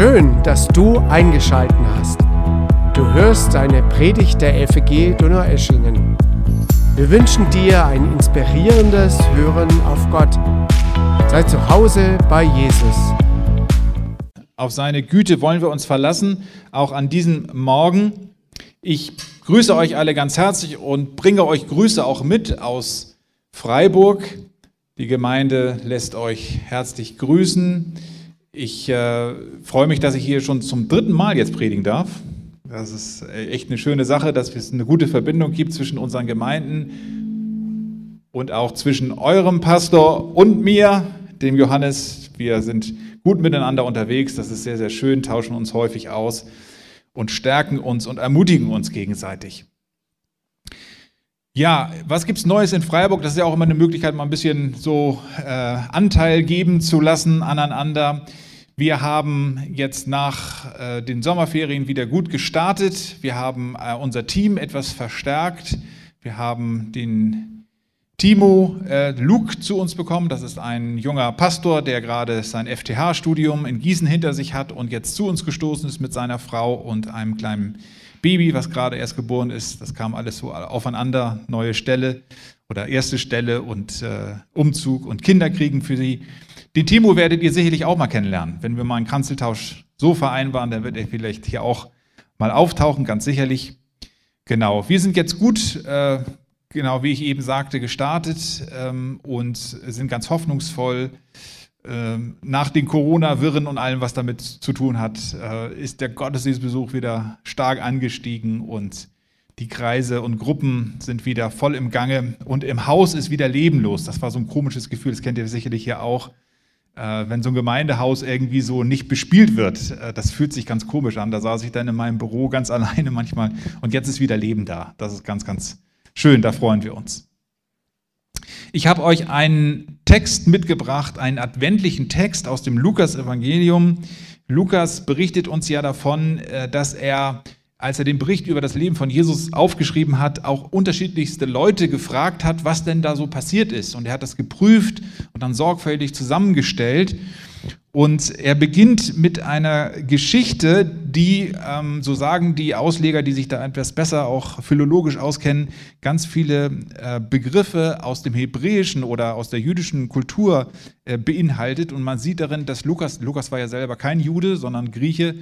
Schön, dass du eingeschalten hast. Du hörst eine Predigt der FG Donaueschingen. Wir wünschen dir ein inspirierendes Hören auf Gott. Sei zu Hause bei Jesus. Auf seine Güte wollen wir uns verlassen, auch an diesem Morgen. Ich grüße euch alle ganz herzlich und bringe euch Grüße auch mit aus Freiburg. Die Gemeinde lässt euch herzlich grüßen. Ich äh, freue mich, dass ich hier schon zum dritten Mal jetzt predigen darf. Das ist äh, echt eine schöne Sache, dass es eine gute Verbindung gibt zwischen unseren Gemeinden und auch zwischen eurem Pastor und mir, dem Johannes. Wir sind gut miteinander unterwegs. Das ist sehr, sehr schön, tauschen uns häufig aus und stärken uns und ermutigen uns gegenseitig. Ja, was gibt es Neues in Freiburg? Das ist ja auch immer eine Möglichkeit, mal ein bisschen so äh, Anteil geben zu lassen aneinander. Wir haben jetzt nach äh, den Sommerferien wieder gut gestartet. Wir haben äh, unser Team etwas verstärkt. Wir haben den Timo äh, Luke zu uns bekommen. Das ist ein junger Pastor, der gerade sein FTH-Studium in Gießen hinter sich hat und jetzt zu uns gestoßen ist mit seiner Frau und einem kleinen Baby, was gerade erst geboren ist. Das kam alles so aufeinander, neue Stelle oder erste Stelle und äh, Umzug und Kinderkriegen für sie. Den Timo werdet ihr sicherlich auch mal kennenlernen. Wenn wir mal einen Kanzeltausch so vereinbaren, dann wird er vielleicht hier auch mal auftauchen, ganz sicherlich. Genau, wir sind jetzt gut, äh, genau wie ich eben sagte, gestartet ähm, und sind ganz hoffnungsvoll. Ähm, nach den Corona-Wirren und allem, was damit zu tun hat, äh, ist der Gottesdienstbesuch wieder stark angestiegen und die Kreise und Gruppen sind wieder voll im Gange und im Haus ist wieder lebenlos. Das war so ein komisches Gefühl, das kennt ihr sicherlich hier auch. Äh, wenn so ein Gemeindehaus irgendwie so nicht bespielt wird, äh, das fühlt sich ganz komisch an. Da saß ich dann in meinem Büro ganz alleine manchmal und jetzt ist wieder Leben da. Das ist ganz, ganz schön, da freuen wir uns. Ich habe euch einen Text mitgebracht, einen adventlichen Text aus dem Lukas-Evangelium. Lukas berichtet uns ja davon, äh, dass er, als er den Bericht über das Leben von Jesus aufgeschrieben hat, auch unterschiedlichste Leute gefragt hat, was denn da so passiert ist. Und er hat das geprüft und dann sorgfältig zusammengestellt. Und er beginnt mit einer Geschichte, die, ähm, so sagen die Ausleger, die sich da etwas besser auch philologisch auskennen, ganz viele äh, Begriffe aus dem Hebräischen oder aus der jüdischen Kultur äh, beinhaltet. Und man sieht darin, dass Lukas, Lukas war ja selber kein Jude, sondern Grieche,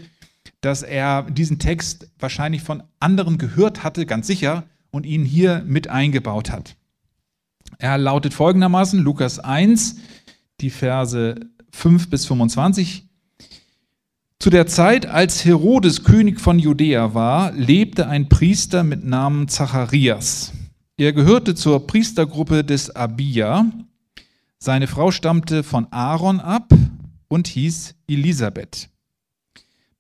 dass er diesen Text wahrscheinlich von anderen gehört hatte, ganz sicher, und ihn hier mit eingebaut hat. Er lautet folgendermaßen, Lukas 1, die Verse 5 bis 25. Zu der Zeit, als Herodes König von Judäa war, lebte ein Priester mit Namen Zacharias. Er gehörte zur Priestergruppe des Abia. Seine Frau stammte von Aaron ab und hieß Elisabeth.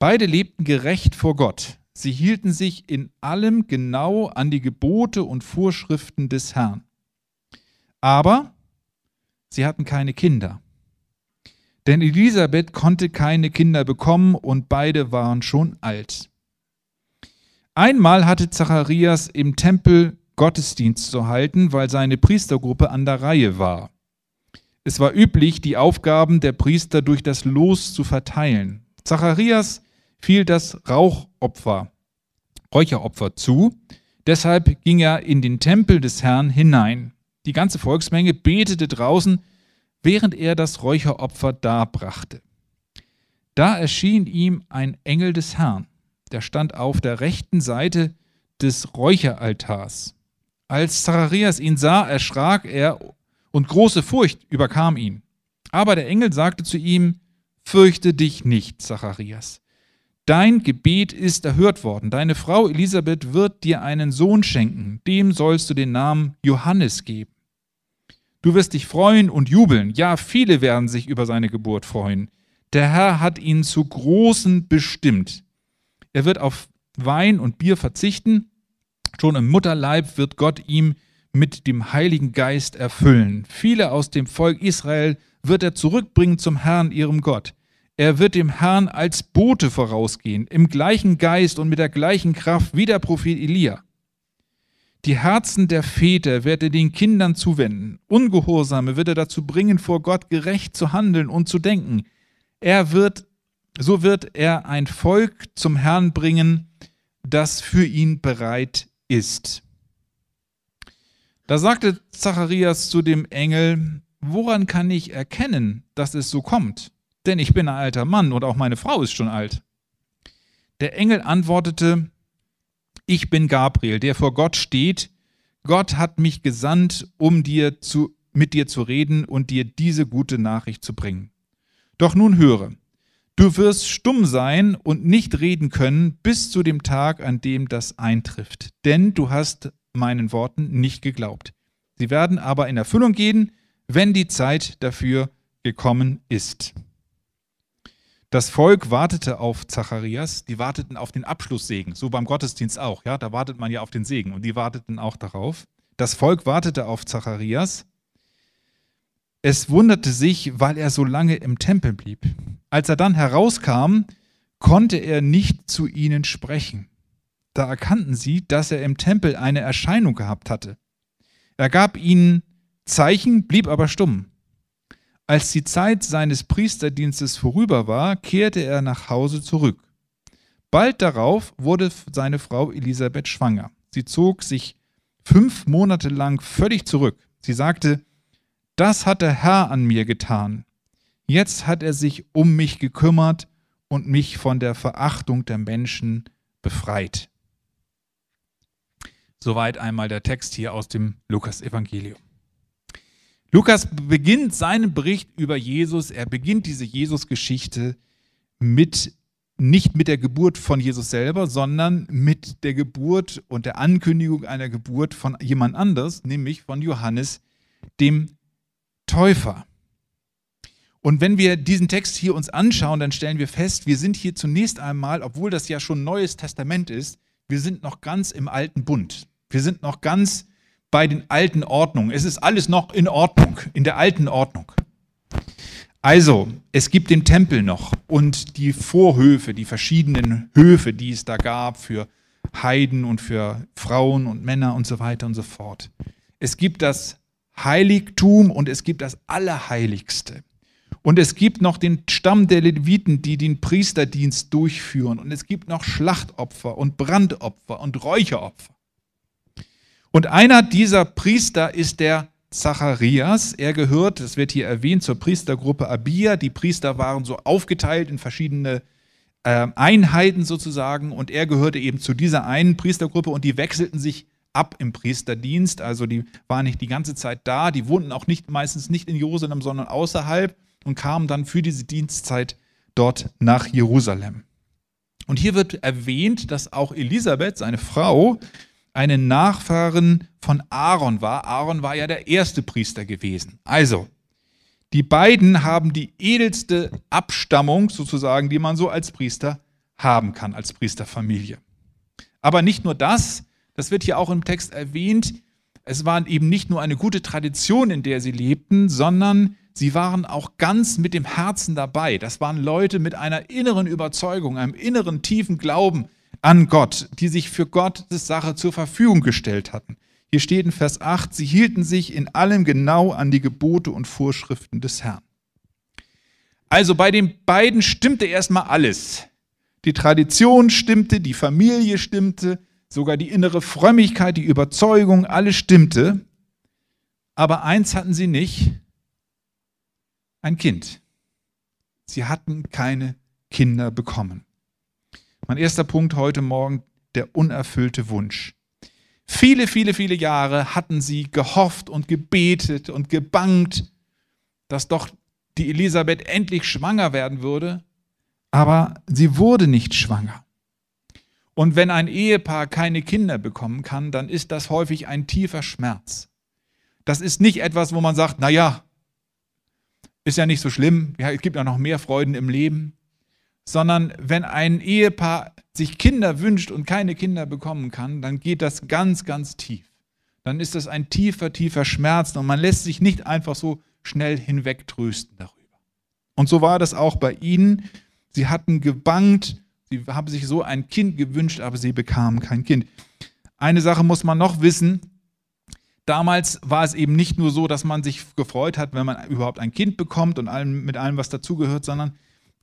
Beide lebten gerecht vor Gott. Sie hielten sich in allem genau an die Gebote und Vorschriften des Herrn. Aber sie hatten keine Kinder denn Elisabeth konnte keine Kinder bekommen und beide waren schon alt. Einmal hatte Zacharias im Tempel Gottesdienst zu halten, weil seine Priestergruppe an der Reihe war. Es war üblich, die Aufgaben der Priester durch das Los zu verteilen. Zacharias fiel das Rauchopfer, Räucheropfer zu, deshalb ging er in den Tempel des Herrn hinein. Die ganze Volksmenge betete draußen, während er das Räucheropfer darbrachte. Da erschien ihm ein Engel des Herrn, der stand auf der rechten Seite des Räucheraltars. Als Zacharias ihn sah, erschrak er und große Furcht überkam ihn. Aber der Engel sagte zu ihm, Fürchte dich nicht, Zacharias. Dein Gebet ist erhört worden. Deine Frau Elisabeth wird dir einen Sohn schenken. Dem sollst du den Namen Johannes geben. Du wirst dich freuen und jubeln. Ja, viele werden sich über seine Geburt freuen. Der Herr hat ihn zu Großen bestimmt. Er wird auf Wein und Bier verzichten. Schon im Mutterleib wird Gott ihm mit dem Heiligen Geist erfüllen. Viele aus dem Volk Israel wird er zurückbringen zum Herrn, ihrem Gott. Er wird dem Herrn als Bote vorausgehen, im gleichen Geist und mit der gleichen Kraft wie der Prophet Elia. Die Herzen der Väter wird er den Kindern zuwenden. Ungehorsame wird er dazu bringen, vor Gott gerecht zu handeln und zu denken. Er wird so wird er ein Volk zum Herrn bringen, das für ihn bereit ist. Da sagte Zacharias zu dem Engel, woran kann ich erkennen, dass es so kommt? Denn ich bin ein alter Mann und auch meine Frau ist schon alt. Der Engel antwortete, ich bin Gabriel, der vor Gott steht. Gott hat mich gesandt, um dir zu, mit dir zu reden und dir diese gute Nachricht zu bringen. Doch nun höre, du wirst stumm sein und nicht reden können bis zu dem Tag, an dem das eintrifft, denn du hast meinen Worten nicht geglaubt. Sie werden aber in Erfüllung gehen, wenn die Zeit dafür gekommen ist. Das Volk wartete auf Zacharias, die warteten auf den Abschlusssegen, so beim Gottesdienst auch, ja, da wartet man ja auf den Segen und die warteten auch darauf. Das Volk wartete auf Zacharias. Es wunderte sich, weil er so lange im Tempel blieb. Als er dann herauskam, konnte er nicht zu ihnen sprechen. Da erkannten sie, dass er im Tempel eine Erscheinung gehabt hatte. Er gab ihnen Zeichen, blieb aber stumm. Als die Zeit seines Priesterdienstes vorüber war, kehrte er nach Hause zurück. Bald darauf wurde seine Frau Elisabeth schwanger. Sie zog sich fünf Monate lang völlig zurück. Sie sagte, das hat der Herr an mir getan. Jetzt hat er sich um mich gekümmert und mich von der Verachtung der Menschen befreit. Soweit einmal der Text hier aus dem Lukas-Evangelium. Lukas beginnt seinen Bericht über Jesus, er beginnt diese Jesus-Geschichte mit nicht mit der Geburt von Jesus selber, sondern mit der Geburt und der Ankündigung einer Geburt von jemand anders, nämlich von Johannes dem Täufer. Und wenn wir diesen Text hier uns anschauen, dann stellen wir fest, wir sind hier zunächst einmal, obwohl das ja schon Neues Testament ist, wir sind noch ganz im alten Bund. Wir sind noch ganz bei den alten Ordnungen. Es ist alles noch in Ordnung, in der alten Ordnung. Also, es gibt den Tempel noch und die Vorhöfe, die verschiedenen Höfe, die es da gab für Heiden und für Frauen und Männer und so weiter und so fort. Es gibt das Heiligtum und es gibt das Allerheiligste. Und es gibt noch den Stamm der Leviten, die den Priesterdienst durchführen. Und es gibt noch Schlachtopfer und Brandopfer und Räucheropfer. Und einer dieser Priester ist der Zacharias. Er gehört, das wird hier erwähnt, zur Priestergruppe Abia. Die Priester waren so aufgeteilt in verschiedene äh, Einheiten sozusagen und er gehörte eben zu dieser einen Priestergruppe und die wechselten sich ab im Priesterdienst. Also die waren nicht die ganze Zeit da, die wohnten auch nicht meistens nicht in Jerusalem, sondern außerhalb und kamen dann für diese Dienstzeit dort nach Jerusalem. Und hier wird erwähnt, dass auch Elisabeth, seine Frau, eine Nachfahrin von Aaron war. Aaron war ja der erste Priester gewesen. Also, die beiden haben die edelste Abstammung sozusagen, die man so als Priester haben kann, als Priesterfamilie. Aber nicht nur das, das wird hier auch im Text erwähnt, es war eben nicht nur eine gute Tradition, in der sie lebten, sondern sie waren auch ganz mit dem Herzen dabei. Das waren Leute mit einer inneren Überzeugung, einem inneren tiefen Glauben an Gott, die sich für Gottes Sache zur Verfügung gestellt hatten. Hier steht in Vers 8, sie hielten sich in allem genau an die Gebote und Vorschriften des Herrn. Also bei den beiden stimmte erstmal alles. Die Tradition stimmte, die Familie stimmte, sogar die innere Frömmigkeit, die Überzeugung, alles stimmte. Aber eins hatten sie nicht, ein Kind. Sie hatten keine Kinder bekommen. Mein erster Punkt heute Morgen, der unerfüllte Wunsch. Viele, viele, viele Jahre hatten sie gehofft und gebetet und gebangt, dass doch die Elisabeth endlich schwanger werden würde, aber sie wurde nicht schwanger. Und wenn ein Ehepaar keine Kinder bekommen kann, dann ist das häufig ein tiefer Schmerz. Das ist nicht etwas, wo man sagt, na ja, ist ja nicht so schlimm, ja, es gibt ja noch mehr Freuden im Leben sondern wenn ein Ehepaar sich Kinder wünscht und keine Kinder bekommen kann, dann geht das ganz, ganz tief. Dann ist das ein tiefer, tiefer Schmerz und man lässt sich nicht einfach so schnell hinwegtrösten darüber. Und so war das auch bei ihnen. Sie hatten gebangt, sie haben sich so ein Kind gewünscht, aber sie bekamen kein Kind. Eine Sache muss man noch wissen. Damals war es eben nicht nur so, dass man sich gefreut hat, wenn man überhaupt ein Kind bekommt und allem, mit allem, was dazugehört, sondern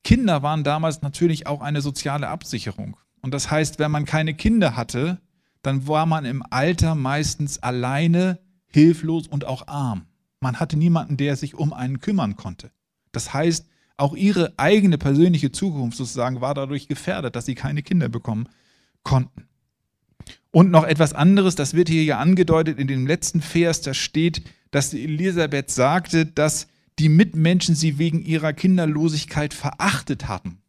Kinder waren damals natürlich auch eine soziale Absicherung. Und das heißt, wenn man keine Kinder hatte, dann war man im Alter meistens alleine, hilflos und auch arm. Man hatte niemanden, der sich um einen kümmern konnte. Das heißt, auch ihre eigene persönliche Zukunft sozusagen war dadurch gefährdet, dass sie keine Kinder bekommen konnten. Und noch etwas anderes, das wird hier ja angedeutet in dem letzten Vers, da steht, dass Elisabeth sagte, dass die Mitmenschen sie wegen ihrer Kinderlosigkeit verachtet hatten.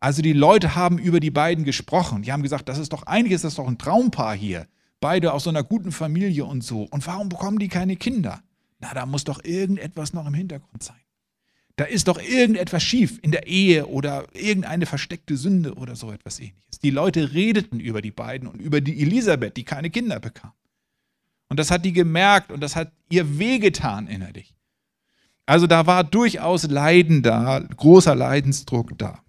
Also die Leute haben über die beiden gesprochen. Die haben gesagt, das ist doch ist das doch ein Traumpaar hier. Beide aus so einer guten Familie und so. Und warum bekommen die keine Kinder? Na, da muss doch irgendetwas noch im Hintergrund sein. Da ist doch irgendetwas schief in der Ehe oder irgendeine versteckte Sünde oder so etwas ähnliches. Die Leute redeten über die beiden und über die Elisabeth, die keine Kinder bekam. Und das hat die gemerkt und das hat ihr wehgetan innerlich. Also da war durchaus Leiden da, großer Leidensdruck da.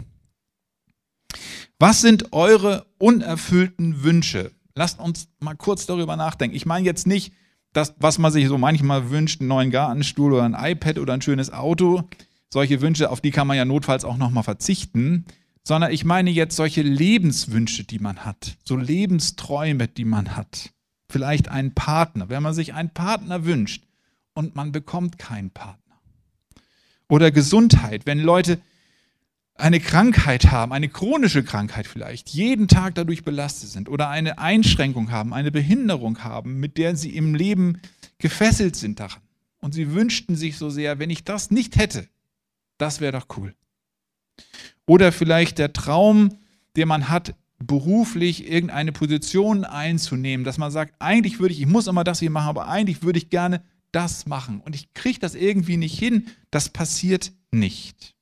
Was sind eure unerfüllten Wünsche? Lasst uns mal kurz darüber nachdenken. Ich meine jetzt nicht das, was man sich so manchmal wünscht, einen neuen Gartenstuhl oder ein iPad oder ein schönes Auto solche Wünsche, auf die kann man ja notfalls auch nochmal verzichten, sondern ich meine jetzt solche Lebenswünsche, die man hat, so Lebensträume, die man hat. Vielleicht einen Partner, wenn man sich einen Partner wünscht und man bekommt keinen Partner. Oder Gesundheit, wenn Leute eine Krankheit haben, eine chronische Krankheit vielleicht, jeden Tag dadurch belastet sind oder eine Einschränkung haben, eine Behinderung haben, mit der sie im Leben gefesselt sind daran. Und sie wünschten sich so sehr, wenn ich das nicht hätte, das wäre doch cool. Oder vielleicht der Traum, den man hat, beruflich irgendeine Position einzunehmen, dass man sagt, eigentlich würde ich, ich muss immer das hier machen, aber eigentlich würde ich gerne das machen. Und ich kriege das irgendwie nicht hin. Das passiert nicht.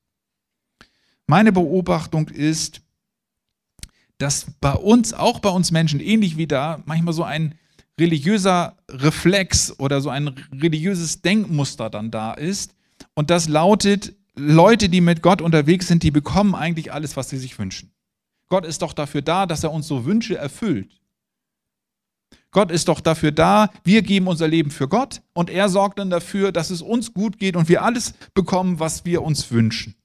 Meine Beobachtung ist, dass bei uns, auch bei uns Menschen, ähnlich wie da, manchmal so ein religiöser Reflex oder so ein religiöses Denkmuster dann da ist. Und das lautet, Leute, die mit Gott unterwegs sind, die bekommen eigentlich alles, was sie sich wünschen. Gott ist doch dafür da, dass er uns so Wünsche erfüllt. Gott ist doch dafür da, wir geben unser Leben für Gott und er sorgt dann dafür, dass es uns gut geht und wir alles bekommen, was wir uns wünschen.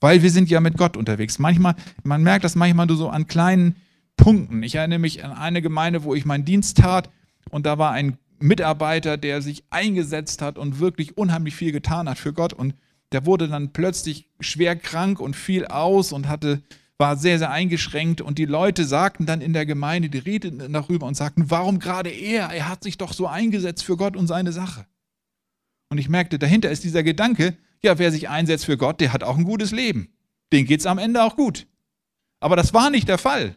Weil wir sind ja mit Gott unterwegs. Manchmal, man merkt das manchmal nur so an kleinen Punkten. Ich erinnere mich an eine Gemeinde, wo ich meinen Dienst tat und da war ein Mitarbeiter, der sich eingesetzt hat und wirklich unheimlich viel getan hat für Gott und der wurde dann plötzlich schwer krank und fiel aus und hatte, war sehr, sehr eingeschränkt. Und die Leute sagten dann in der Gemeinde, die redeten darüber und sagten, warum gerade er? Er hat sich doch so eingesetzt für Gott und seine Sache. Und ich merkte, dahinter ist dieser Gedanke, ja, wer sich einsetzt für Gott, der hat auch ein gutes Leben. Den geht es am Ende auch gut. Aber das war nicht der Fall.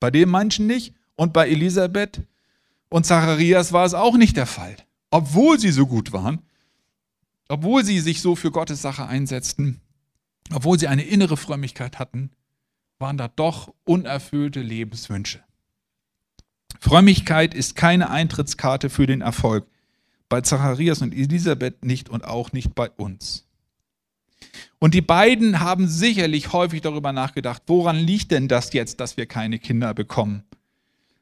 Bei dem Menschen nicht und bei Elisabeth und Zacharias war es auch nicht der Fall. Obwohl sie so gut waren, obwohl sie sich so für Gottes Sache einsetzten, obwohl sie eine innere Frömmigkeit hatten, waren da doch unerfüllte Lebenswünsche. Frömmigkeit ist keine Eintrittskarte für den Erfolg. Bei Zacharias und Elisabeth nicht und auch nicht bei uns. Und die beiden haben sicherlich häufig darüber nachgedacht, woran liegt denn das jetzt, dass wir keine Kinder bekommen?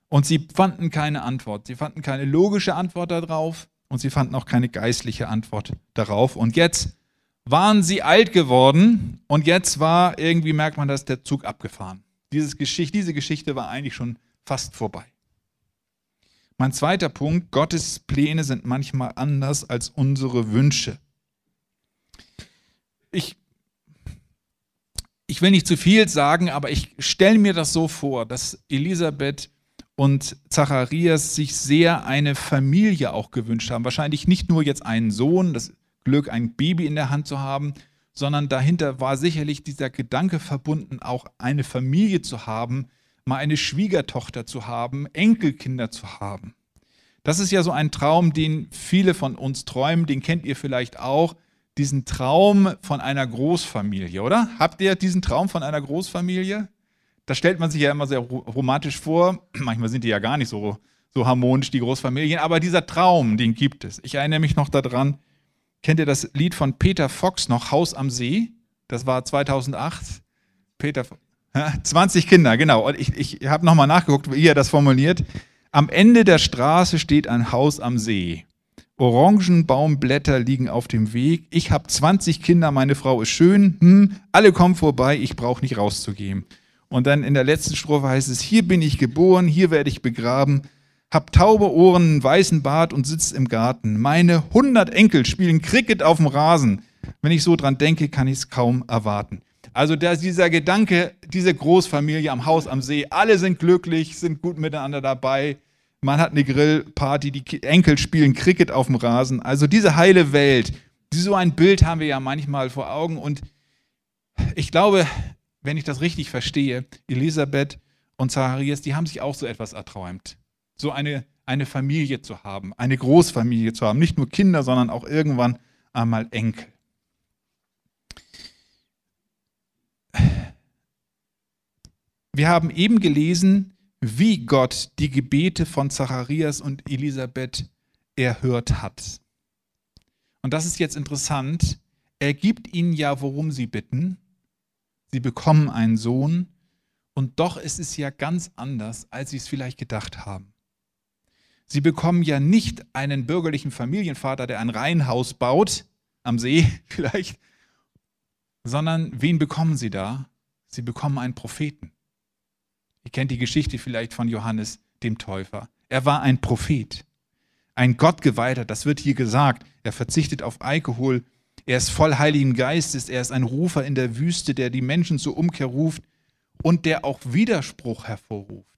Und sie fanden keine Antwort. Sie fanden keine logische Antwort darauf und sie fanden auch keine geistliche Antwort darauf. Und jetzt waren sie alt geworden und jetzt war irgendwie, merkt man, dass der Zug abgefahren. Dieses Geschichte, diese Geschichte war eigentlich schon fast vorbei. Mein zweiter Punkt, Gottes Pläne sind manchmal anders als unsere Wünsche. Ich, ich will nicht zu viel sagen, aber ich stelle mir das so vor, dass Elisabeth und Zacharias sich sehr eine Familie auch gewünscht haben. Wahrscheinlich nicht nur jetzt einen Sohn, das Glück, ein Baby in der Hand zu haben, sondern dahinter war sicherlich dieser Gedanke verbunden, auch eine Familie zu haben, mal eine Schwiegertochter zu haben, Enkelkinder zu haben. Das ist ja so ein Traum, den viele von uns träumen, den kennt ihr vielleicht auch, diesen Traum von einer Großfamilie, oder? Habt ihr diesen Traum von einer Großfamilie? das stellt man sich ja immer sehr romantisch vor. Manchmal sind die ja gar nicht so, so harmonisch, die Großfamilien. Aber dieser Traum, den gibt es. Ich erinnere mich noch daran, kennt ihr das Lied von Peter Fox noch, Haus am See? Das war 2008. Peter, 20 Kinder, genau. Und ich, ich habe nochmal nachgeguckt, wie er das formuliert. Am Ende der Straße steht ein Haus am See. Orangenbaumblätter liegen auf dem Weg. Ich habe 20 Kinder, meine Frau ist schön. Hm, alle kommen vorbei, ich brauche nicht rauszugehen. Und dann in der letzten Strophe heißt es, hier bin ich geboren, hier werde ich begraben, hab taube Ohren, einen weißen Bart und sitzt im Garten. Meine 100 Enkel spielen Cricket auf dem Rasen. Wenn ich so dran denke, kann ich es kaum erwarten. Also der, dieser Gedanke, diese Großfamilie am Haus am See, alle sind glücklich, sind gut miteinander dabei. Man hat eine Grillparty, die Enkel spielen Cricket auf dem Rasen. Also diese heile Welt, so ein Bild haben wir ja manchmal vor Augen. Und ich glaube, wenn ich das richtig verstehe, Elisabeth und Zacharias, die haben sich auch so etwas erträumt. So eine, eine Familie zu haben, eine Großfamilie zu haben. Nicht nur Kinder, sondern auch irgendwann einmal Enkel. Wir haben eben gelesen, wie Gott die Gebete von Zacharias und Elisabeth erhört hat. Und das ist jetzt interessant. Er gibt ihnen ja, worum sie bitten. Sie bekommen einen Sohn. Und doch ist es ja ganz anders, als sie es vielleicht gedacht haben. Sie bekommen ja nicht einen bürgerlichen Familienvater, der ein Reihenhaus baut, am See vielleicht, sondern wen bekommen sie da? Sie bekommen einen Propheten. Ihr kennt die Geschichte vielleicht von Johannes dem Täufer. Er war ein Prophet, ein Gottgeweihter, das wird hier gesagt. Er verzichtet auf Alkohol, er ist voll Heiligen Geistes, er ist ein Rufer in der Wüste, der die Menschen zur Umkehr ruft und der auch Widerspruch hervorruft.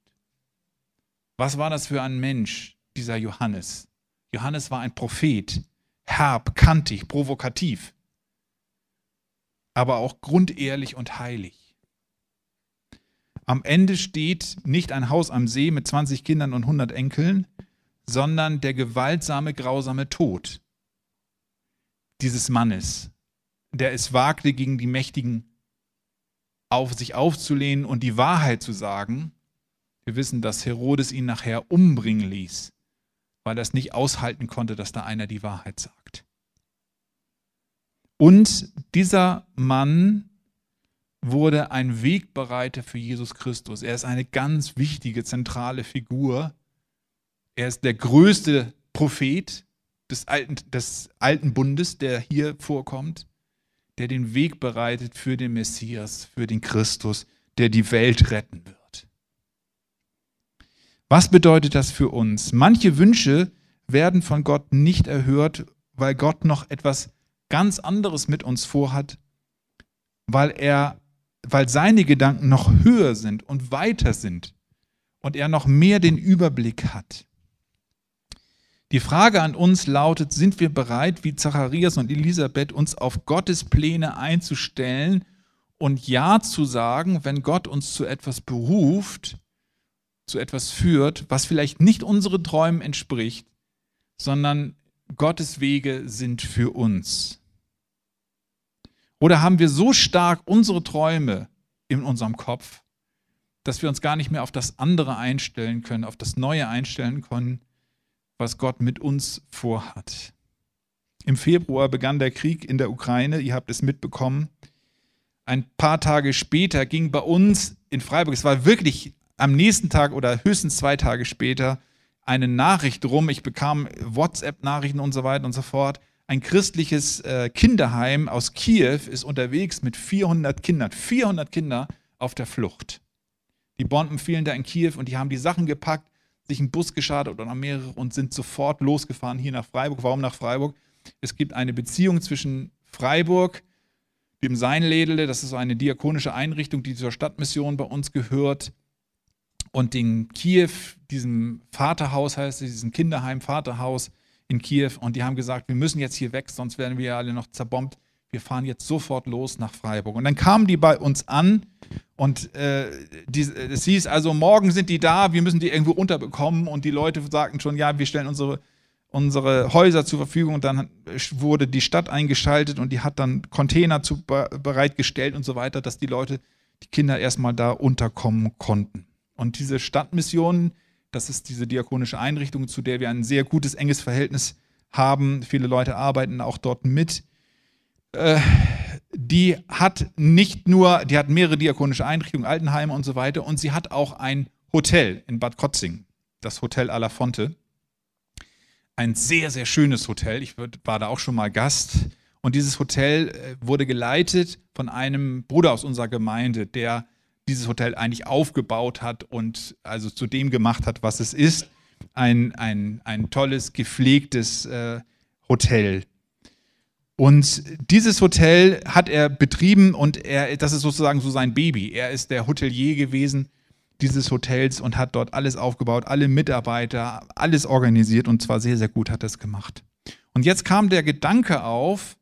Was war das für ein Mensch, dieser Johannes? Johannes war ein Prophet, herb, kantig, provokativ, aber auch grundehrlich und heilig. Am Ende steht nicht ein Haus am See mit 20 Kindern und 100 Enkeln, sondern der gewaltsame, grausame Tod dieses Mannes, der es wagte, gegen die Mächtigen auf sich aufzulehnen und die Wahrheit zu sagen. Wir wissen, dass Herodes ihn nachher umbringen ließ, weil er es nicht aushalten konnte, dass da einer die Wahrheit sagt. Und dieser Mann wurde ein Wegbereiter für Jesus Christus. Er ist eine ganz wichtige, zentrale Figur. Er ist der größte Prophet des alten, des alten Bundes, der hier vorkommt, der den Weg bereitet für den Messias, für den Christus, der die Welt retten wird. Was bedeutet das für uns? Manche Wünsche werden von Gott nicht erhört, weil Gott noch etwas ganz anderes mit uns vorhat, weil er weil seine Gedanken noch höher sind und weiter sind und er noch mehr den Überblick hat. Die Frage an uns lautet, sind wir bereit, wie Zacharias und Elisabeth, uns auf Gottes Pläne einzustellen und Ja zu sagen, wenn Gott uns zu etwas beruft, zu etwas führt, was vielleicht nicht unseren Träumen entspricht, sondern Gottes Wege sind für uns. Oder haben wir so stark unsere Träume in unserem Kopf, dass wir uns gar nicht mehr auf das andere einstellen können, auf das Neue einstellen können, was Gott mit uns vorhat. Im Februar begann der Krieg in der Ukraine, ihr habt es mitbekommen. Ein paar Tage später ging bei uns in Freiburg, es war wirklich am nächsten Tag oder höchstens zwei Tage später, eine Nachricht rum. Ich bekam WhatsApp-Nachrichten und so weiter und so fort ein christliches äh, Kinderheim aus Kiew ist unterwegs mit 400 Kindern. 400 Kinder auf der Flucht. Die Bomben fielen da in Kiew und die haben die Sachen gepackt, sich einen Bus geschadet oder noch mehrere und sind sofort losgefahren hier nach Freiburg. Warum nach Freiburg? Es gibt eine Beziehung zwischen Freiburg, dem Seinledele, das ist eine diakonische Einrichtung, die zur Stadtmission bei uns gehört, und den Kiew, diesem Vaterhaus heißt es, diesem Kinderheim, Vaterhaus, in Kiew und die haben gesagt, wir müssen jetzt hier weg, sonst werden wir alle noch zerbombt. Wir fahren jetzt sofort los nach Freiburg. Und dann kamen die bei uns an und äh, es hieß also, morgen sind die da, wir müssen die irgendwo unterbekommen. Und die Leute sagten schon, ja, wir stellen unsere, unsere Häuser zur Verfügung. Und dann wurde die Stadt eingeschaltet und die hat dann Container zu, bereitgestellt und so weiter, dass die Leute, die Kinder erstmal da unterkommen konnten. Und diese Stadtmissionen, das ist diese diakonische Einrichtung, zu der wir ein sehr gutes, enges Verhältnis haben. Viele Leute arbeiten auch dort mit. Äh, die hat nicht nur, die hat mehrere diakonische Einrichtungen, Altenheime und so weiter, und sie hat auch ein Hotel in Bad Kotzing, das Hotel Alafonte. ein sehr, sehr schönes Hotel. Ich war da auch schon mal Gast. Und dieses Hotel äh, wurde geleitet von einem Bruder aus unserer Gemeinde, der dieses Hotel eigentlich aufgebaut hat und also zu dem gemacht hat, was es ist. Ein, ein, ein tolles, gepflegtes äh, Hotel. Und dieses Hotel hat er betrieben und er, das ist sozusagen so sein Baby. Er ist der Hotelier gewesen dieses Hotels und hat dort alles aufgebaut, alle Mitarbeiter, alles organisiert und zwar sehr, sehr gut hat er es gemacht. Und jetzt kam der Gedanke auf,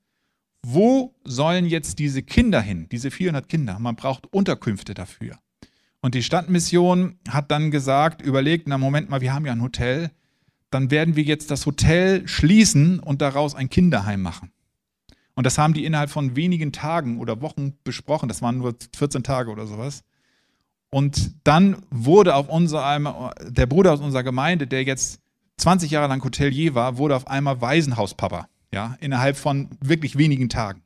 wo sollen jetzt diese Kinder hin, diese 400 Kinder? Man braucht Unterkünfte dafür. Und die Stadtmission hat dann gesagt, überlegt, na Moment mal, wir haben ja ein Hotel, dann werden wir jetzt das Hotel schließen und daraus ein Kinderheim machen. Und das haben die innerhalb von wenigen Tagen oder Wochen besprochen, das waren nur 14 Tage oder sowas. Und dann wurde auf unser, der Bruder aus unserer Gemeinde, der jetzt 20 Jahre lang Hotelier war, wurde auf einmal Waisenhauspapa ja, innerhalb von wirklich wenigen Tagen.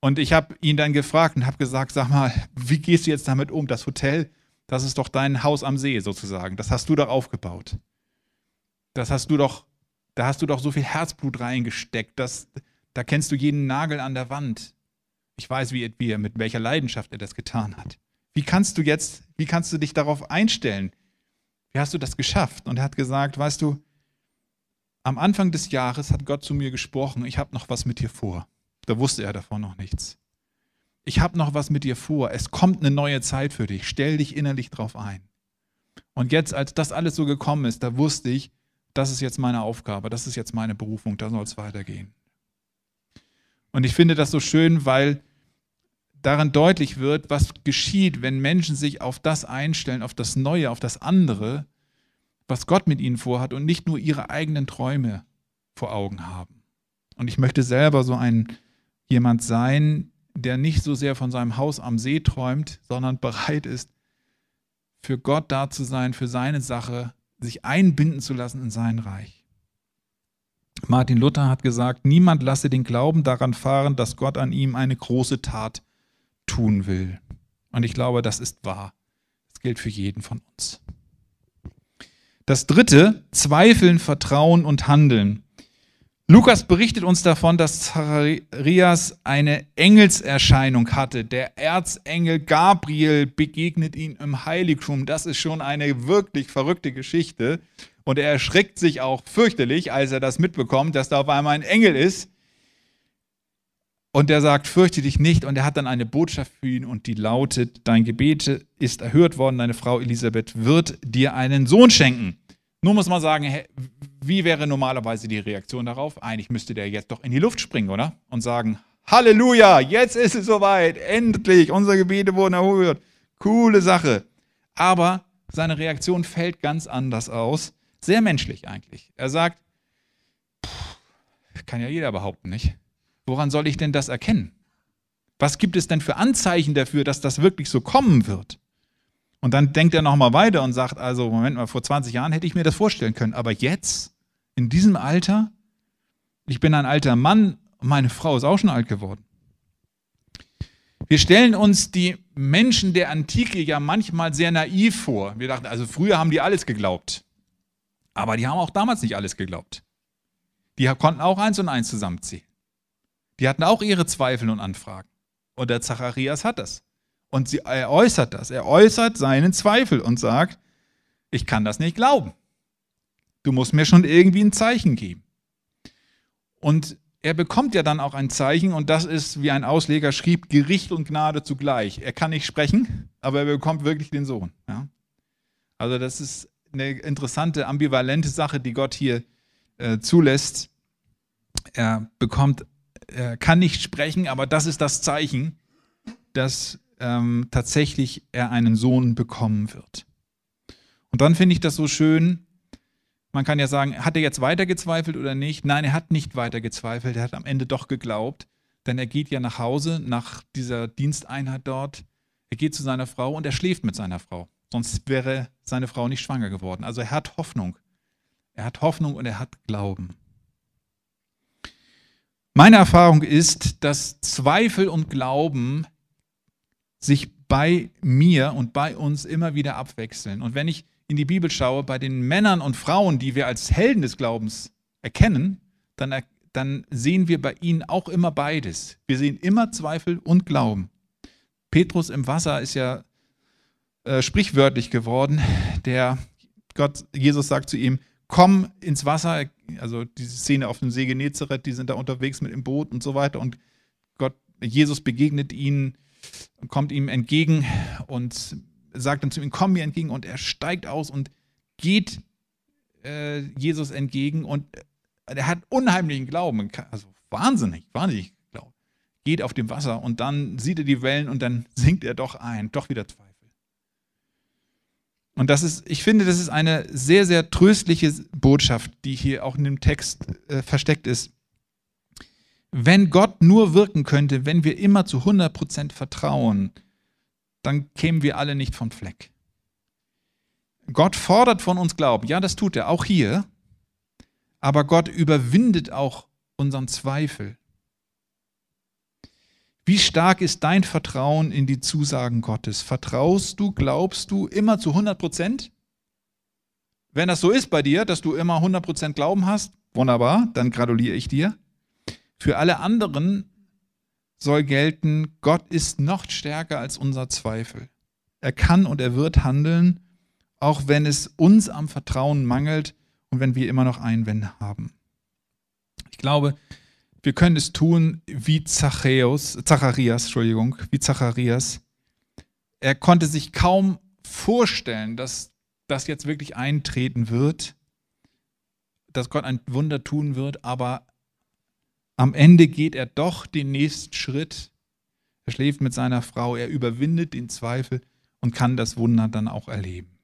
Und ich habe ihn dann gefragt und habe gesagt, sag mal, wie gehst du jetzt damit um? Das Hotel, das ist doch dein Haus am See sozusagen. Das hast du doch aufgebaut. Das hast du doch, da hast du doch so viel Herzblut reingesteckt. Das, da kennst du jeden Nagel an der Wand. Ich weiß, wie, wie mit welcher Leidenschaft er das getan hat. Wie kannst du jetzt, wie kannst du dich darauf einstellen? Wie hast du das geschafft? Und er hat gesagt, weißt du, am Anfang des Jahres hat Gott zu mir gesprochen, ich habe noch was mit dir vor. Da wusste er davon noch nichts. Ich habe noch was mit dir vor. Es kommt eine neue Zeit für dich. Stell dich innerlich drauf ein. Und jetzt, als das alles so gekommen ist, da wusste ich, das ist jetzt meine Aufgabe, das ist jetzt meine Berufung, da soll es weitergehen. Und ich finde das so schön, weil daran deutlich wird, was geschieht, wenn Menschen sich auf das einstellen, auf das Neue, auf das andere, was Gott mit ihnen vorhat und nicht nur ihre eigenen Träume vor Augen haben. Und ich möchte selber so ein jemand sein, der nicht so sehr von seinem Haus am See träumt, sondern bereit ist, für Gott da zu sein, für seine Sache, sich einbinden zu lassen in sein Reich. Martin Luther hat gesagt, niemand lasse den Glauben daran fahren, dass Gott an ihm eine große Tat tun will. Und ich glaube, das ist wahr. Das gilt für jeden von uns. Das dritte, Zweifeln, Vertrauen und Handeln. Lukas berichtet uns davon, dass Zacharias eine Engelserscheinung hatte. Der Erzengel Gabriel begegnet ihm im Heiligtum. Das ist schon eine wirklich verrückte Geschichte. Und er erschreckt sich auch fürchterlich, als er das mitbekommt, dass da auf einmal ein Engel ist. Und der sagt, fürchte dich nicht. Und er hat dann eine Botschaft für ihn und die lautet, dein Gebet ist erhört worden, deine Frau Elisabeth wird dir einen Sohn schenken. Nun muss man sagen, wie wäre normalerweise die Reaktion darauf? Eigentlich müsste der jetzt doch in die Luft springen, oder? Und sagen, Halleluja, jetzt ist es soweit, endlich, unsere Gebete wurden erhört. Coole Sache. Aber seine Reaktion fällt ganz anders aus. Sehr menschlich eigentlich. Er sagt, pff, kann ja jeder behaupten, nicht? Woran soll ich denn das erkennen? Was gibt es denn für Anzeichen dafür, dass das wirklich so kommen wird? Und dann denkt er nochmal weiter und sagt, also Moment mal, vor 20 Jahren hätte ich mir das vorstellen können, aber jetzt, in diesem Alter, ich bin ein alter Mann meine Frau ist auch schon alt geworden. Wir stellen uns die Menschen der Antike ja manchmal sehr naiv vor. Wir dachten, also früher haben die alles geglaubt. Aber die haben auch damals nicht alles geglaubt. Die konnten auch eins und eins zusammenziehen. Die hatten auch ihre Zweifel und Anfragen. Und der Zacharias hat das. Und sie, er äußert das. Er äußert seinen Zweifel und sagt, ich kann das nicht glauben. Du musst mir schon irgendwie ein Zeichen geben. Und er bekommt ja dann auch ein Zeichen und das ist, wie ein Ausleger schrieb, Gericht und Gnade zugleich. Er kann nicht sprechen, aber er bekommt wirklich den Sohn. Ja? Also das ist eine interessante, ambivalente Sache, die Gott hier äh, zulässt. Er bekommt, er kann nicht sprechen, aber das ist das Zeichen, dass ähm, tatsächlich er einen Sohn bekommen wird. Und dann finde ich das so schön, man kann ja sagen, hat er jetzt weiter gezweifelt oder nicht? Nein, er hat nicht weiter gezweifelt, er hat am Ende doch geglaubt, denn er geht ja nach Hause, nach dieser Diensteinheit dort, er geht zu seiner Frau und er schläft mit seiner Frau. Sonst wäre seine Frau nicht schwanger geworden. Also er hat Hoffnung. Er hat Hoffnung und er hat Glauben. Meine Erfahrung ist, dass Zweifel und Glauben sich bei mir und bei uns immer wieder abwechseln. Und wenn ich in die Bibel schaue, bei den Männern und Frauen, die wir als Helden des Glaubens erkennen, dann, dann sehen wir bei ihnen auch immer beides. Wir sehen immer Zweifel und Glauben. Petrus im Wasser ist ja äh, sprichwörtlich geworden. Der Gott, Jesus sagt zu ihm, komm ins Wasser, also diese Szene auf dem See Genezareth, die sind da unterwegs mit dem Boot und so weiter und Gott, Jesus begegnet ihnen, kommt ihm entgegen und sagt dann zu ihm, komm mir entgegen. Und er steigt aus und geht äh, Jesus entgegen. Und er hat unheimlichen Glauben, also wahnsinnig, wahnsinnig Glauben, geht auf dem Wasser und dann sieht er die Wellen und dann sinkt er doch ein, doch wieder Zweifel. Und das ist, ich finde, das ist eine sehr, sehr tröstliche Botschaft, die hier auch in dem Text äh, versteckt ist. Wenn Gott nur wirken könnte, wenn wir immer zu 100% vertrauen, dann kämen wir alle nicht vom Fleck. Gott fordert von uns Glauben. Ja, das tut er, auch hier. Aber Gott überwindet auch unseren Zweifel. Wie stark ist dein Vertrauen in die Zusagen Gottes? Vertraust du, glaubst du immer zu 100 Prozent? Wenn das so ist bei dir, dass du immer 100 Prozent Glauben hast, wunderbar, dann gratuliere ich dir. Für alle anderen soll gelten, Gott ist noch stärker als unser Zweifel. Er kann und er wird handeln, auch wenn es uns am Vertrauen mangelt und wenn wir immer noch Einwände haben. Ich glaube, wir können es tun wie Zachäus, Zacharias, Entschuldigung, wie Zacharias. Er konnte sich kaum vorstellen, dass das jetzt wirklich eintreten wird, dass Gott ein Wunder tun wird, aber am Ende geht er doch den nächsten Schritt. Er schläft mit seiner Frau, er überwindet den Zweifel und kann das Wunder dann auch erleben.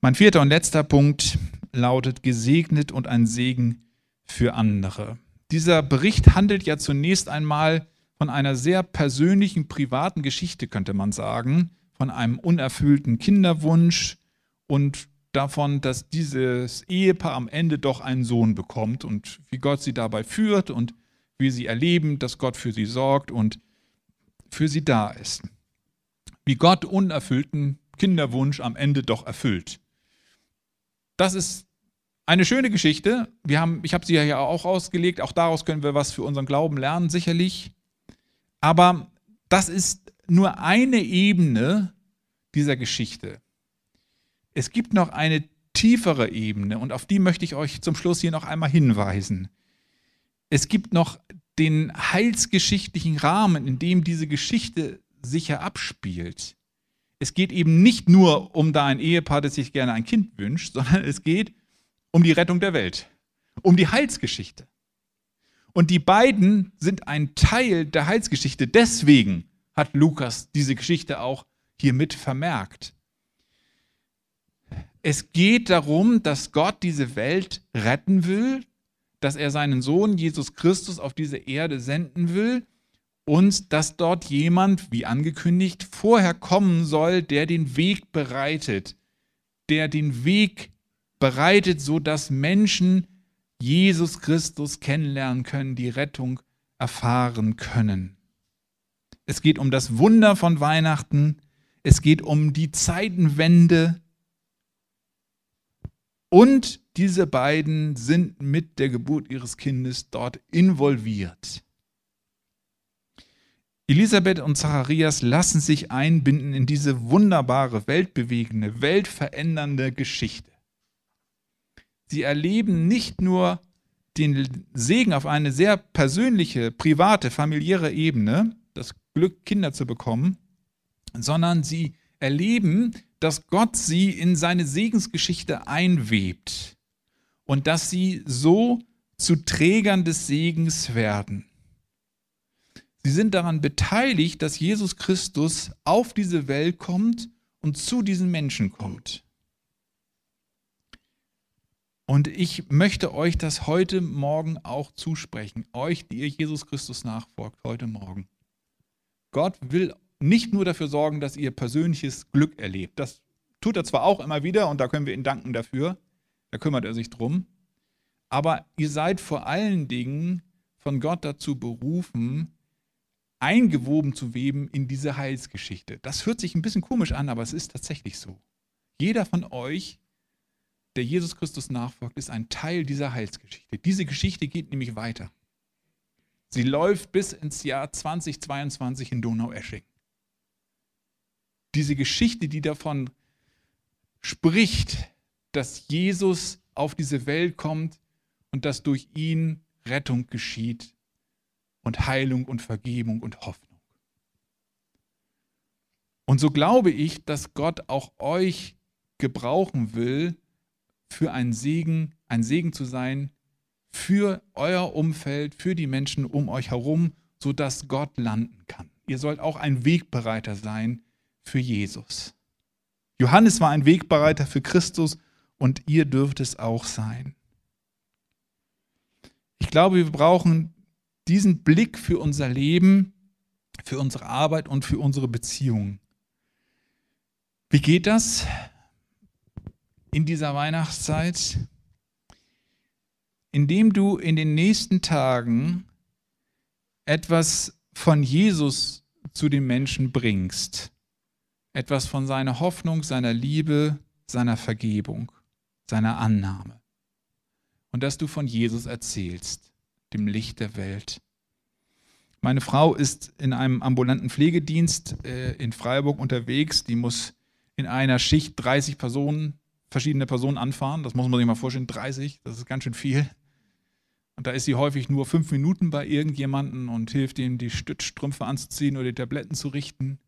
Mein vierter und letzter Punkt lautet gesegnet und ein Segen für andere. Dieser Bericht handelt ja zunächst einmal von einer sehr persönlichen, privaten Geschichte, könnte man sagen, von einem unerfüllten Kinderwunsch und davon, dass dieses Ehepaar am Ende doch einen Sohn bekommt und wie Gott sie dabei führt und wie sie erleben, dass Gott für sie sorgt und für sie da ist. Wie Gott unerfüllten Kinderwunsch am Ende doch erfüllt. Das ist eine schöne Geschichte. Wir haben, ich habe sie ja auch ausgelegt. Auch daraus können wir was für unseren Glauben lernen, sicherlich. Aber das ist nur eine Ebene dieser Geschichte. Es gibt noch eine tiefere Ebene und auf die möchte ich euch zum Schluss hier noch einmal hinweisen. Es gibt noch den heilsgeschichtlichen Rahmen, in dem diese Geschichte sich abspielt. Es geht eben nicht nur um da ein Ehepaar, das sich gerne ein Kind wünscht, sondern es geht um die Rettung der Welt, um die Heilsgeschichte. Und die beiden sind ein Teil der Heilsgeschichte. Deswegen hat Lukas diese Geschichte auch hier mit vermerkt. Es geht darum, dass Gott diese Welt retten will, dass er seinen Sohn Jesus Christus auf diese Erde senden will und dass dort jemand, wie angekündigt, vorher kommen soll, der den Weg bereitet, der den Weg bereitet, so dass Menschen Jesus Christus kennenlernen können, die Rettung erfahren können. Es geht um das Wunder von Weihnachten, es geht um die Zeitenwende und diese beiden sind mit der Geburt ihres Kindes dort involviert. Elisabeth und Zacharias lassen sich einbinden in diese wunderbare, weltbewegende, weltverändernde Geschichte. Sie erleben nicht nur den Segen auf eine sehr persönliche, private, familiäre Ebene, das Glück, Kinder zu bekommen, sondern sie erleben, dass Gott sie in seine Segensgeschichte einwebt und dass sie so zu Trägern des Segens werden. Sie sind daran beteiligt, dass Jesus Christus auf diese Welt kommt und zu diesen Menschen kommt. Und ich möchte euch das heute Morgen auch zusprechen, euch, die ihr Jesus Christus nachfolgt, heute Morgen. Gott will nicht nur dafür sorgen, dass ihr persönliches Glück erlebt. Das tut er zwar auch immer wieder und da können wir ihn danken dafür, da kümmert er sich drum. Aber ihr seid vor allen Dingen von Gott dazu berufen, eingewoben zu weben in diese Heilsgeschichte. Das hört sich ein bisschen komisch an, aber es ist tatsächlich so. Jeder von euch, der Jesus Christus nachfolgt, ist ein Teil dieser Heilsgeschichte. Diese Geschichte geht nämlich weiter. Sie läuft bis ins Jahr 2022 in Donaueschingen. Diese Geschichte, die davon spricht, dass Jesus auf diese Welt kommt und dass durch ihn Rettung geschieht und Heilung und Vergebung und Hoffnung. Und so glaube ich, dass Gott auch euch gebrauchen will, für einen Segen, ein Segen zu sein für euer Umfeld, für die Menschen um euch herum, sodass Gott landen kann. Ihr sollt auch ein Wegbereiter sein für Jesus. Johannes war ein Wegbereiter für Christus und ihr dürft es auch sein. Ich glaube, wir brauchen diesen Blick für unser Leben, für unsere Arbeit und für unsere Beziehungen. Wie geht das in dieser Weihnachtszeit? indem du in den nächsten Tagen etwas von Jesus zu den Menschen bringst. Etwas von seiner Hoffnung, seiner Liebe, seiner Vergebung, seiner Annahme. Und dass du von Jesus erzählst, dem Licht der Welt. Meine Frau ist in einem ambulanten Pflegedienst äh, in Freiburg unterwegs. Die muss in einer Schicht 30 Personen, verschiedene Personen anfahren. Das muss man sich mal vorstellen, 30, das ist ganz schön viel. Und da ist sie häufig nur fünf Minuten bei irgendjemandem und hilft ihm, die Stützstrümpfe anzuziehen oder die Tabletten zu richten.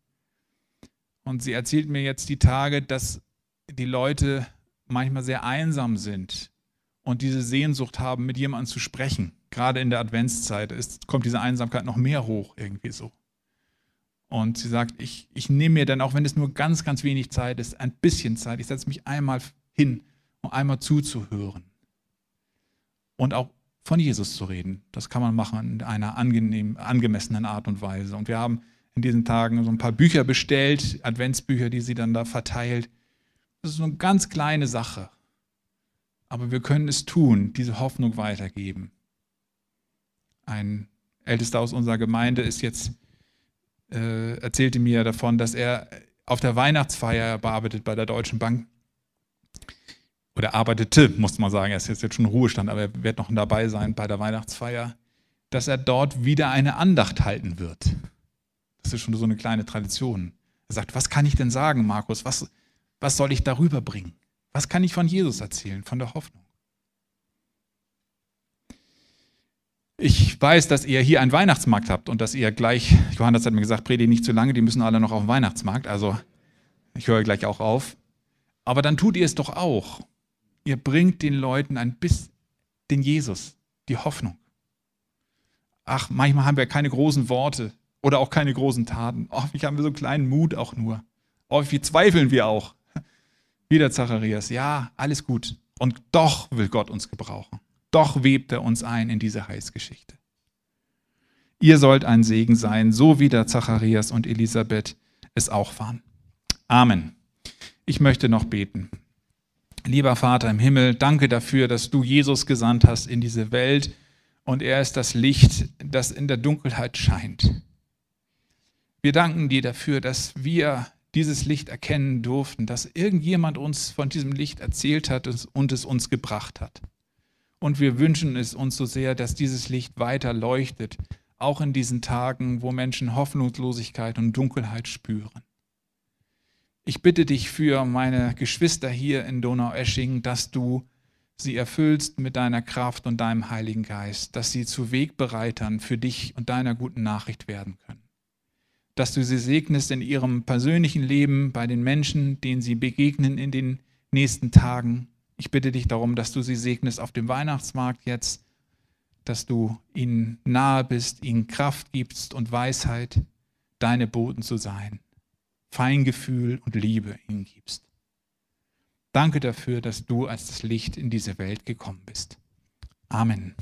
Und sie erzählt mir jetzt die Tage, dass die Leute manchmal sehr einsam sind und diese Sehnsucht haben, mit jemandem zu sprechen. Gerade in der Adventszeit ist, kommt diese Einsamkeit noch mehr hoch, irgendwie so. Und sie sagt, ich, ich nehme mir dann, auch wenn es nur ganz, ganz wenig Zeit ist, ein bisschen Zeit. Ich setze mich einmal hin, um einmal zuzuhören. Und auch von Jesus zu reden. Das kann man machen in einer angenehm, angemessenen Art und Weise. Und wir haben in diesen Tagen so ein paar Bücher bestellt, Adventsbücher, die sie dann da verteilt. Das ist so eine ganz kleine Sache. Aber wir können es tun, diese Hoffnung weitergeben. Ein Ältester aus unserer Gemeinde ist jetzt, äh, erzählte mir davon, dass er auf der Weihnachtsfeier bearbeitet bei der Deutschen Bank oder arbeitete, muss man sagen, er ist jetzt schon Ruhestand, aber er wird noch dabei sein bei der Weihnachtsfeier, dass er dort wieder eine Andacht halten wird. Das ist schon so eine kleine Tradition. Er sagt, was kann ich denn sagen, Markus? Was, was soll ich darüber bringen? Was kann ich von Jesus erzählen, von der Hoffnung? Ich weiß, dass ihr hier einen Weihnachtsmarkt habt und dass ihr gleich, Johannes hat mir gesagt, predigt nicht zu lange, die müssen alle noch auf den Weihnachtsmarkt, also ich höre gleich auch auf. Aber dann tut ihr es doch auch ihr bringt den Leuten ein bisschen den Jesus, die Hoffnung. Ach, manchmal haben wir keine großen Worte oder auch keine großen Taten. Häufig haben wir so einen kleinen Mut auch nur. Häufig zweifeln wir auch. Wieder Zacharias, ja, alles gut. Und doch will Gott uns gebrauchen. Doch webt er uns ein in diese Heilsgeschichte. Ihr sollt ein Segen sein, so wie der Zacharias und Elisabeth es auch waren. Amen. Ich möchte noch beten. Lieber Vater im Himmel, danke dafür, dass du Jesus gesandt hast in diese Welt und er ist das Licht, das in der Dunkelheit scheint. Wir danken dir dafür, dass wir dieses Licht erkennen durften, dass irgendjemand uns von diesem Licht erzählt hat und es uns gebracht hat. Und wir wünschen es uns so sehr, dass dieses Licht weiter leuchtet, auch in diesen Tagen, wo Menschen Hoffnungslosigkeit und Dunkelheit spüren. Ich bitte dich für meine Geschwister hier in Donaueschingen, dass du sie erfüllst mit deiner Kraft und deinem Heiligen Geist, dass sie zu Wegbereitern für dich und deiner guten Nachricht werden können. Dass du sie segnest in ihrem persönlichen Leben bei den Menschen, denen sie begegnen in den nächsten Tagen. Ich bitte dich darum, dass du sie segnest auf dem Weihnachtsmarkt jetzt, dass du ihnen nahe bist, ihnen Kraft gibst und Weisheit, deine Boten zu sein. Feingefühl und Liebe ihnen gibst. Danke dafür, dass du als das Licht in diese Welt gekommen bist. Amen.